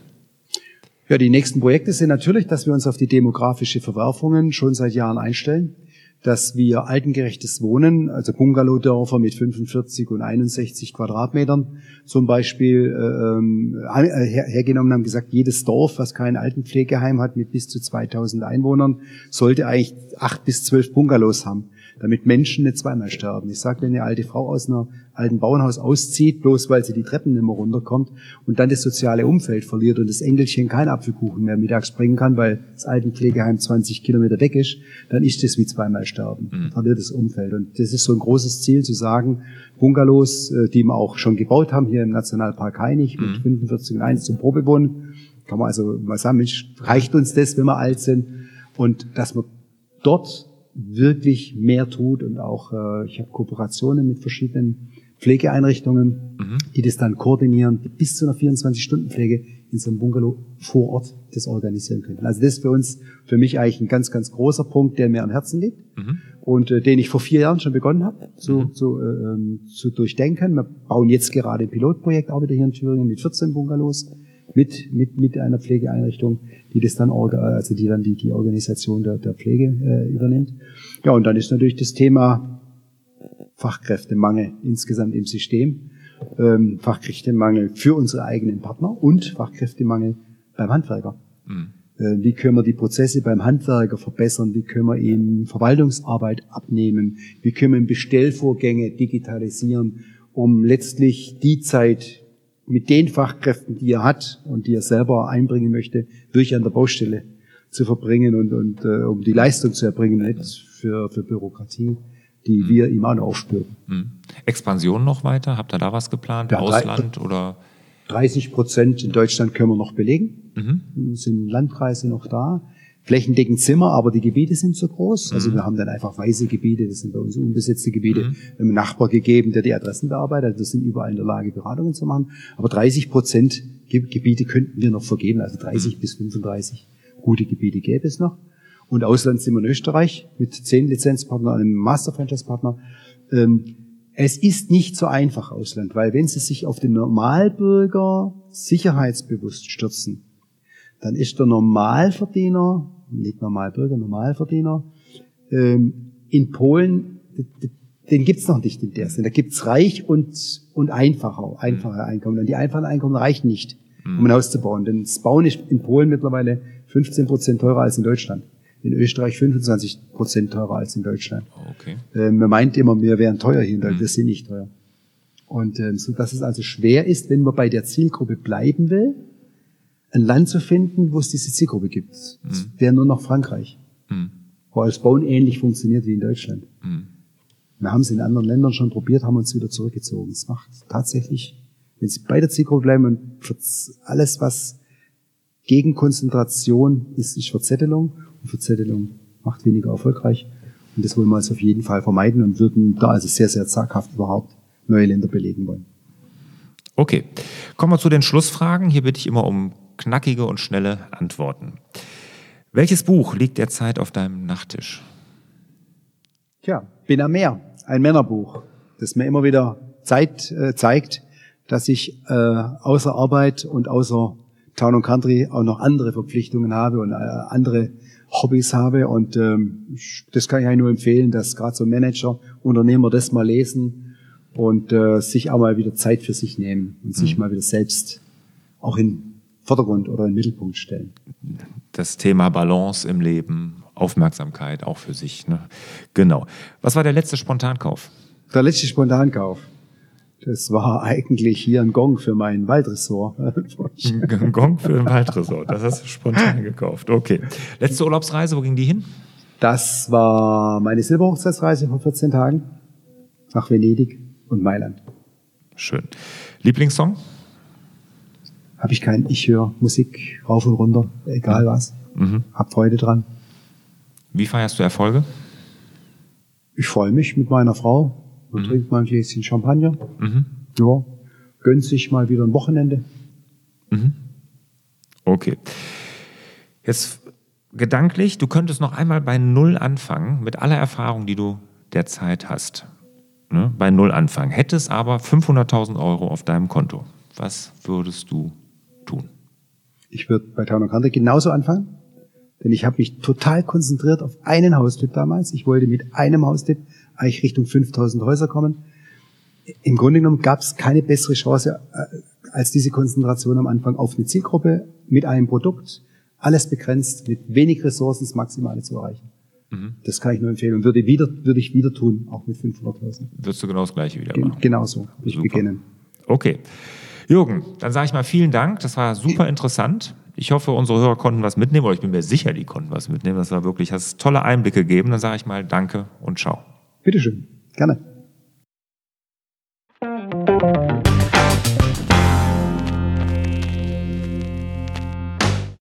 Ja, die nächsten Projekte sind natürlich, dass wir uns auf die demografische Verwerfungen schon seit Jahren einstellen dass wir altengerechtes Wohnen, also Bungalowdörfer mit 45 und 61 Quadratmetern zum Beispiel äh, ähm, äh, her, hergenommen haben, gesagt, jedes Dorf, was kein Altenpflegeheim hat mit bis zu 2000 Einwohnern, sollte eigentlich acht bis zwölf Bungalows haben damit Menschen nicht zweimal sterben. Ich sage, wenn eine alte Frau aus einem alten Bauernhaus auszieht, bloß weil sie die Treppen nicht mehr runterkommt und dann das soziale Umfeld verliert und das Engelchen kein Apfelkuchen mehr mittags bringen kann, weil das Altenpflegeheim 20 Kilometer weg ist, dann ist das wie zweimal sterben. Mhm. Verliert das Umfeld. Und das ist so ein großes Ziel zu sagen, Bungalows, äh, die wir auch schon gebaut haben hier im Nationalpark Heinig mit 45 mhm. und 1 zum Probewohnen, kann man also mal sagen, Mensch, reicht uns das, wenn wir alt sind? Und dass wir dort wirklich mehr tut und auch äh, ich habe Kooperationen mit verschiedenen Pflegeeinrichtungen, mhm. die das dann koordinieren, die bis zu einer 24-Stunden-Pflege in so einem Bungalow vor Ort das organisieren können. Also das ist für uns, für mich eigentlich ein ganz, ganz großer Punkt, der mir am Herzen liegt mhm. und äh, den ich vor vier Jahren schon begonnen habe zu, mhm. zu, äh, ähm, zu durchdenken. Wir bauen jetzt gerade ein Pilotprojekt auch wieder hier in Thüringen mit 14 Bungalows mit, mit, mit einer Pflegeeinrichtung, die das dann, also die dann die, die Organisation der, der Pflege äh, übernimmt. Ja, und dann ist natürlich das Thema Fachkräftemangel insgesamt im System, ähm, Fachkräftemangel für unsere eigenen Partner und Fachkräftemangel beim Handwerker. Mhm. Äh, wie können wir die Prozesse beim Handwerker verbessern? Wie können wir ihm Verwaltungsarbeit abnehmen? Wie können wir Bestellvorgänge digitalisieren, um letztlich die Zeit, mit den Fachkräften, die er hat und die er selber einbringen möchte, wirklich an der Baustelle zu verbringen und, und äh, um die Leistung zu erbringen, nicht für, für Bürokratie, die mhm. wir ihm auch noch aufspüren. Mhm. Expansion noch weiter? Habt ihr da was geplant? Ja, Ausland drei, oder? 30 Prozent in Deutschland können wir noch belegen. Mhm. Sind Landkreise noch da. Flächendeckend Zimmer, aber die Gebiete sind zu groß. Also mhm. wir haben dann einfach weiße Gebiete, das sind bei uns unbesetzte Gebiete, mhm. einem Nachbar gegeben, der die Adressen bearbeitet. Also wir sind überall in der Lage, Beratungen zu machen. Aber 30 Prozent Gebiete könnten wir noch vergeben, also 30 mhm. bis 35 gute Gebiete gäbe es noch. Und Ausland sind wir in Österreich mit zehn Lizenzpartnern, einem Master-Franchise-Partner. Ähm, es ist nicht so einfach, Ausland, weil wenn Sie sich auf den Normalbürger sicherheitsbewusst stürzen, dann ist der Normalverdiener, nicht Normalbürger, Normalverdiener, ähm, in Polen, den gibt's noch nicht in der Sinne. Da gibt's reich und, und einfacher, einfache Einkommen. Und die einfachen Einkommen reichen nicht, um ein Haus zu bauen. Denn das Bauen ist in Polen mittlerweile 15 Prozent teurer als in Deutschland. In Österreich 25 Prozent teurer als in Deutschland. Okay. Ähm, man meint immer, wir wären teuer hier in Deutschland. Wir sind nicht teuer. Und ähm, so dass es also schwer ist, wenn man bei der Zielgruppe bleiben will, ein Land zu finden, wo es diese Zielgruppe gibt. Das mhm. wäre nur noch Frankreich. Mhm. Wo das Bauen ähnlich funktioniert wie in Deutschland. Mhm. Wir haben es in anderen Ländern schon probiert, haben uns wieder zurückgezogen. Es macht tatsächlich, wenn Sie bei der Zielgruppe bleiben und alles, was gegen Konzentration ist, ist Verzettelung und Verzettelung macht weniger erfolgreich. Und das wollen wir also auf jeden Fall vermeiden und würden da also sehr, sehr zaghaft überhaupt neue Länder belegen wollen. Okay, kommen wir zu den Schlussfragen. Hier bitte ich immer um knackige und schnelle Antworten. Welches Buch liegt derzeit auf deinem Nachttisch? Tja, Bin am Meer, ein Männerbuch, das mir immer wieder Zeit, äh, zeigt, dass ich äh, außer Arbeit und außer Town und Country auch noch andere Verpflichtungen habe und äh, andere Hobbys habe. Und ähm, das kann ich eigentlich nur empfehlen, dass gerade so Manager, Unternehmer das mal lesen und äh, sich auch mal wieder Zeit für sich nehmen und mhm. sich mal wieder selbst auch in Vordergrund oder in den Mittelpunkt stellen. Das Thema Balance im Leben, Aufmerksamkeit auch für sich. Ne? Genau. Was war der letzte Spontankauf? Der letzte Spontankauf. Das war eigentlich hier ein Gong für mein Waldressort. <laughs> ein Gong für ein Waldressort. Das hast du spontan gekauft. Okay. Letzte Urlaubsreise, wo ging die hin? Das war meine Silberhochzeitsreise vor 14 Tagen nach Venedig und Mailand. Schön. Lieblingssong? Habe ich keinen. Ich höre Musik rauf und runter, egal was. Mhm. Hab Freude dran. Wie feierst du Erfolge? Ich freue mich mit meiner Frau und mhm. trinkt mal ein Gläschen Champagner. Mhm. Ja, gönnt sich mal wieder ein Wochenende. Mhm. Okay. Jetzt gedanklich, du könntest noch einmal bei Null anfangen, mit aller Erfahrung, die du derzeit hast. Ne? Bei Null anfangen. Hättest aber 500.000 Euro auf deinem Konto. Was würdest du tun? Ich würde bei Town Country genauso anfangen, denn ich habe mich total konzentriert auf einen Haustipp damals. Ich wollte mit einem Haustipp eigentlich Richtung 5000 Häuser kommen. Im Grunde genommen gab es keine bessere Chance äh, als diese Konzentration am Anfang auf eine Zielgruppe mit einem Produkt, alles begrenzt, mit wenig Ressourcen das Maximale zu erreichen. Mhm. Das kann ich nur empfehlen und würde, wieder, würde ich wieder tun, auch mit 500.000. Würdest du genau das Gleiche wieder machen? Genauso, ich beginnen. Okay. Jürgen, dann sage ich mal vielen Dank. Das war super interessant. Ich hoffe, unsere Hörer konnten was mitnehmen, oder ich bin mir sicher, die konnten was mitnehmen. Das war wirklich, hast tolle Einblicke gegeben. Dann sage ich mal Danke und ciao. Bitteschön, gerne.